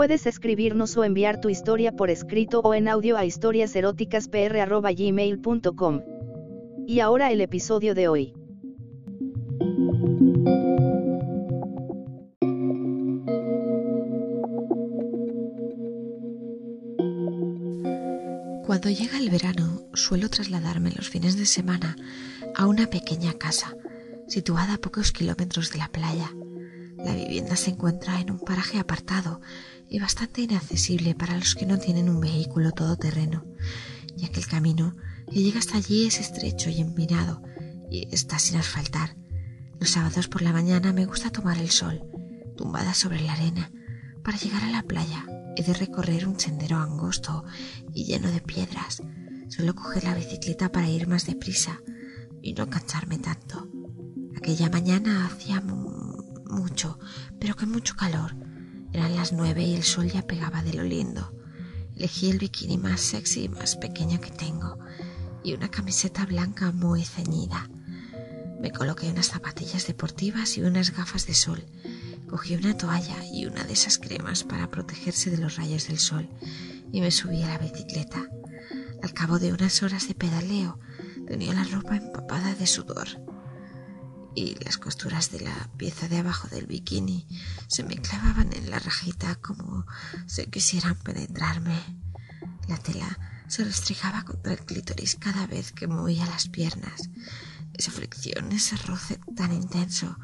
Puedes escribirnos o enviar tu historia por escrito o en audio a historiaseroticaspr.gmail.com. Y ahora el episodio de hoy. Cuando llega el verano, suelo trasladarme los fines de semana a una pequeña casa, situada a pocos kilómetros de la playa. La vivienda se encuentra en un paraje apartado y bastante inaccesible para los que no tienen un vehículo todoterreno, ya que el camino que llega hasta allí es estrecho y empinado y está sin asfaltar. Los sábados por la mañana me gusta tomar el sol, tumbada sobre la arena, para llegar a la playa. He de recorrer un sendero angosto y lleno de piedras. Suelo coger la bicicleta para ir más deprisa y no cansarme tanto. Aquella mañana hacía mucho, pero con mucho calor eran las nueve y el sol ya pegaba de lo lindo. Elegí el bikini más sexy y más pequeño que tengo y una camiseta blanca muy ceñida. Me coloqué unas zapatillas deportivas y unas gafas de sol. Cogí una toalla y una de esas cremas para protegerse de los rayos del sol y me subí a la bicicleta. Al cabo de unas horas de pedaleo tenía la ropa empapada de sudor y las costuras de la pieza de abajo del bikini se me clavaban en la rajita como si quisieran penetrarme. La tela se restregaba contra el clítoris cada vez que movía las piernas. Esa fricción, ese roce tan intenso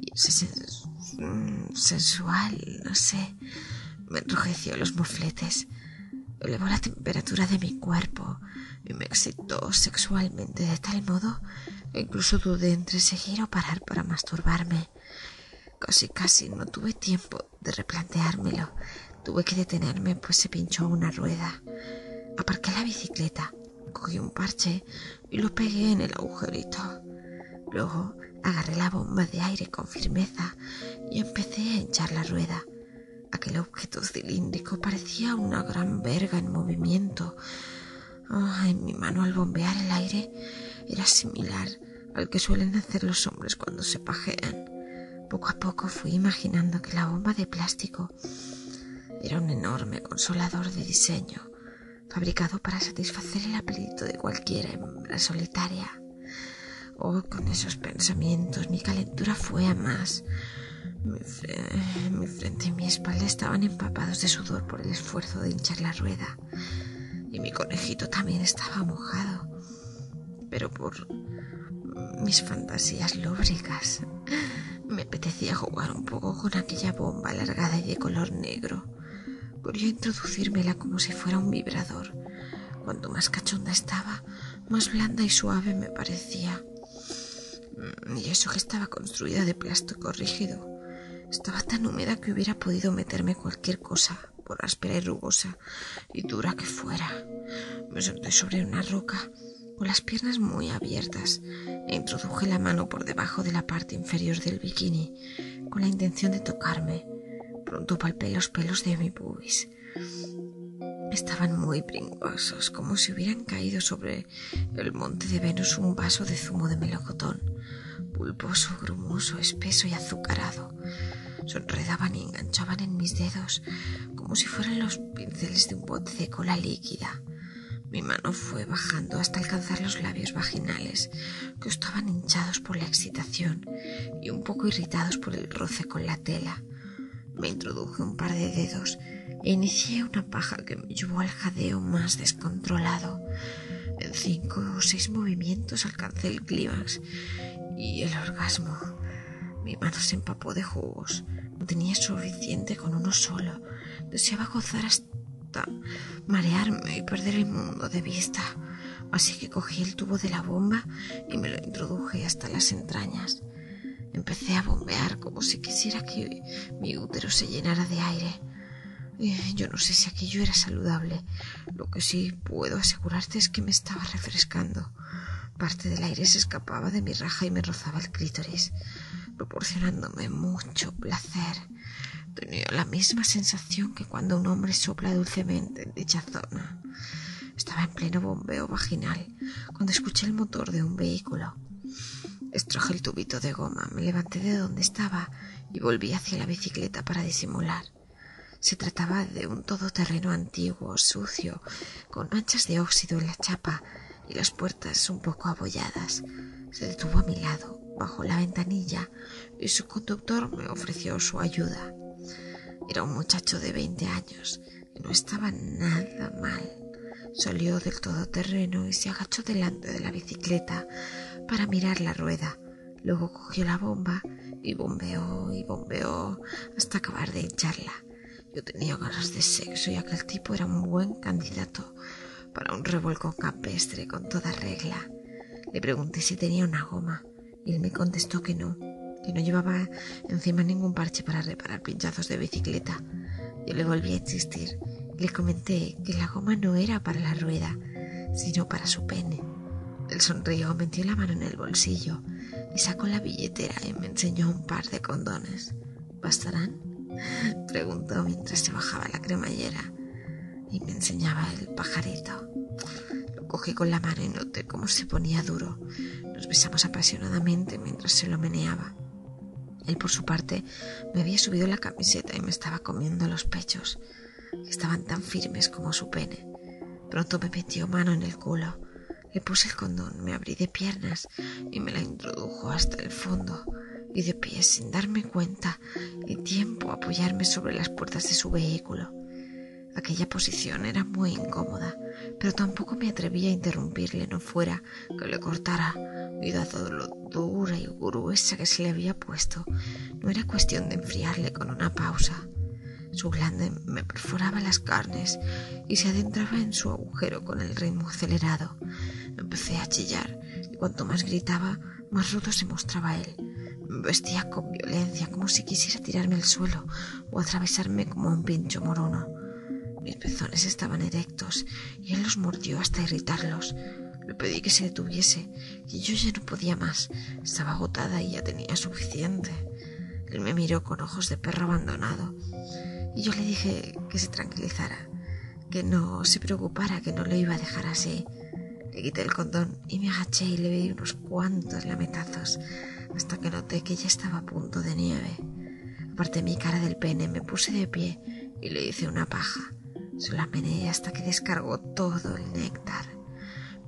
y mm, sensual, no sé, me enrojeció los mofletes, elevó la temperatura de mi cuerpo y me excitó sexualmente de tal modo Incluso dudé entre seguir o parar para masturbarme. Casi casi no tuve tiempo de replanteármelo. Tuve que detenerme pues se pinchó una rueda. Aparqué la bicicleta, cogí un parche y lo pegué en el agujerito. Luego agarré la bomba de aire con firmeza y empecé a hinchar la rueda. Aquel objeto cilíndrico parecía una gran verga en movimiento. en mi mano al bombear el aire era similar al que suelen hacer los hombres cuando se pajean. Poco a poco fui imaginando que la bomba de plástico era un enorme consolador de diseño, fabricado para satisfacer el apetito de cualquier hembra solitaria. Oh, con esos pensamientos mi calentura fue a más. Mi, mi, frente y mi espalda estaban empapados de sudor por el esfuerzo de hinchar la rueda. Y mi conejito también estaba mojado pero por mis fantasías lúbricas me apetecía jugar un poco con aquella bomba alargada y de color negro. Quería introducírmela como si fuera un vibrador. Cuanto más cachonda estaba, más blanda y suave me parecía. Y eso que estaba construida de plástico rígido. Estaba tan húmeda que hubiera podido meterme cualquier cosa, por áspera y rugosa y dura que fuera. Me senté sobre una roca con las piernas muy abiertas e introduje la mano por debajo de la parte inferior del bikini con la intención de tocarme. Pronto palpé los pelos de mi pubis. Estaban muy pringosos, como si hubieran caído sobre el monte de Venus un vaso de zumo de melocotón, pulposo, grumoso, espeso y azucarado. Se enredaban y enganchaban en mis dedos como si fueran los pinceles de un bote de cola líquida. Mi mano fue bajando hasta alcanzar los labios vaginales, que estaban hinchados por la excitación y un poco irritados por el roce con la tela. Me introduje un par de dedos e inicié una paja que me llevó al jadeo más descontrolado. En cinco o seis movimientos alcancé el clímax y el orgasmo. Mi mano se empapó de jugos. No tenía suficiente con uno solo. Deseaba gozar hasta marearme y perder el mundo de vista. Así que cogí el tubo de la bomba y me lo introduje hasta las entrañas. Empecé a bombear como si quisiera que mi útero se llenara de aire. yo no sé si aquello era saludable. Lo que sí puedo asegurarte es que me estaba refrescando. Parte del aire se escapaba de mi raja y me rozaba el clítoris, proporcionándome mucho placer. Tenía la misma sensación que cuando un hombre sopla dulcemente en dicha zona. Estaba en pleno bombeo vaginal cuando escuché el motor de un vehículo. Extraje el tubito de goma, me levanté de donde estaba y volví hacia la bicicleta para disimular. Se trataba de un todoterreno antiguo, sucio, con manchas de óxido en la chapa y las puertas un poco abolladas. Se detuvo a mi lado, bajo la ventanilla, y su conductor me ofreció su ayuda. Era un muchacho de veinte años y no estaba nada mal. Salió del todoterreno y se agachó delante de la bicicleta para mirar la rueda. Luego cogió la bomba y bombeó y bombeó hasta acabar de hincharla. Yo tenía ganas de sexo y aquel tipo era un buen candidato para un revuelco campestre con toda regla. Le pregunté si tenía una goma y él me contestó que no, que no llevaba encima ningún parche para reparar pinchazos de bicicleta. Yo le volví a insistir le comenté que la goma no era para la rueda, sino para su pene. Él sonrió, metió la mano en el bolsillo y sacó la billetera y me enseñó un par de condones. ¿Bastarán? Preguntó mientras se bajaba la cremallera y me enseñaba el pajarito. Lo cogí con la mano y noté cómo se ponía duro. Nos besamos apasionadamente mientras se lo meneaba. Él, por su parte, me había subido la camiseta y me estaba comiendo los pechos, que estaban tan firmes como su pene. Pronto me metió mano en el culo. Le puse el condón, me abrí de piernas y me la introdujo hasta el fondo y de pie sin darme cuenta y tiempo a apoyarme sobre las puertas de su vehículo. Aquella posición era muy incómoda, pero tampoco me atrevía a interrumpirle, no fuera que le cortara, y dado lo dura y gruesa que se le había puesto, no era cuestión de enfriarle con una pausa. Su glande me perforaba las carnes y se adentraba en su agujero con el ritmo acelerado. Empecé a chillar y cuanto más gritaba, más rudo se mostraba él. Me vestía con violencia, como si quisiera tirarme al suelo o atravesarme como un pincho morono. Mis pezones estaban erectos y él los mordió hasta irritarlos. Le pedí que se detuviese, que yo ya no podía más. Estaba agotada y ya tenía suficiente. Él me miró con ojos de perro abandonado y yo le dije que se tranquilizara, que no se preocupara, que no lo iba a dejar así. Le quité el condón y me agaché y le di unos cuantos lametazos hasta que noté que ya estaba a punto de nieve. Aparté mi cara del pene, me puse de pie y le hice una paja. Se la meneé hasta que descargó todo el néctar.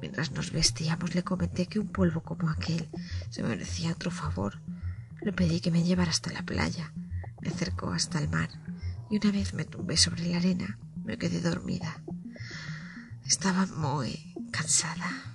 Mientras nos vestíamos le comenté que un polvo como aquel se merecía otro favor. Le pedí que me llevara hasta la playa. Me acercó hasta el mar y una vez me tumbé sobre la arena me quedé dormida. Estaba muy cansada.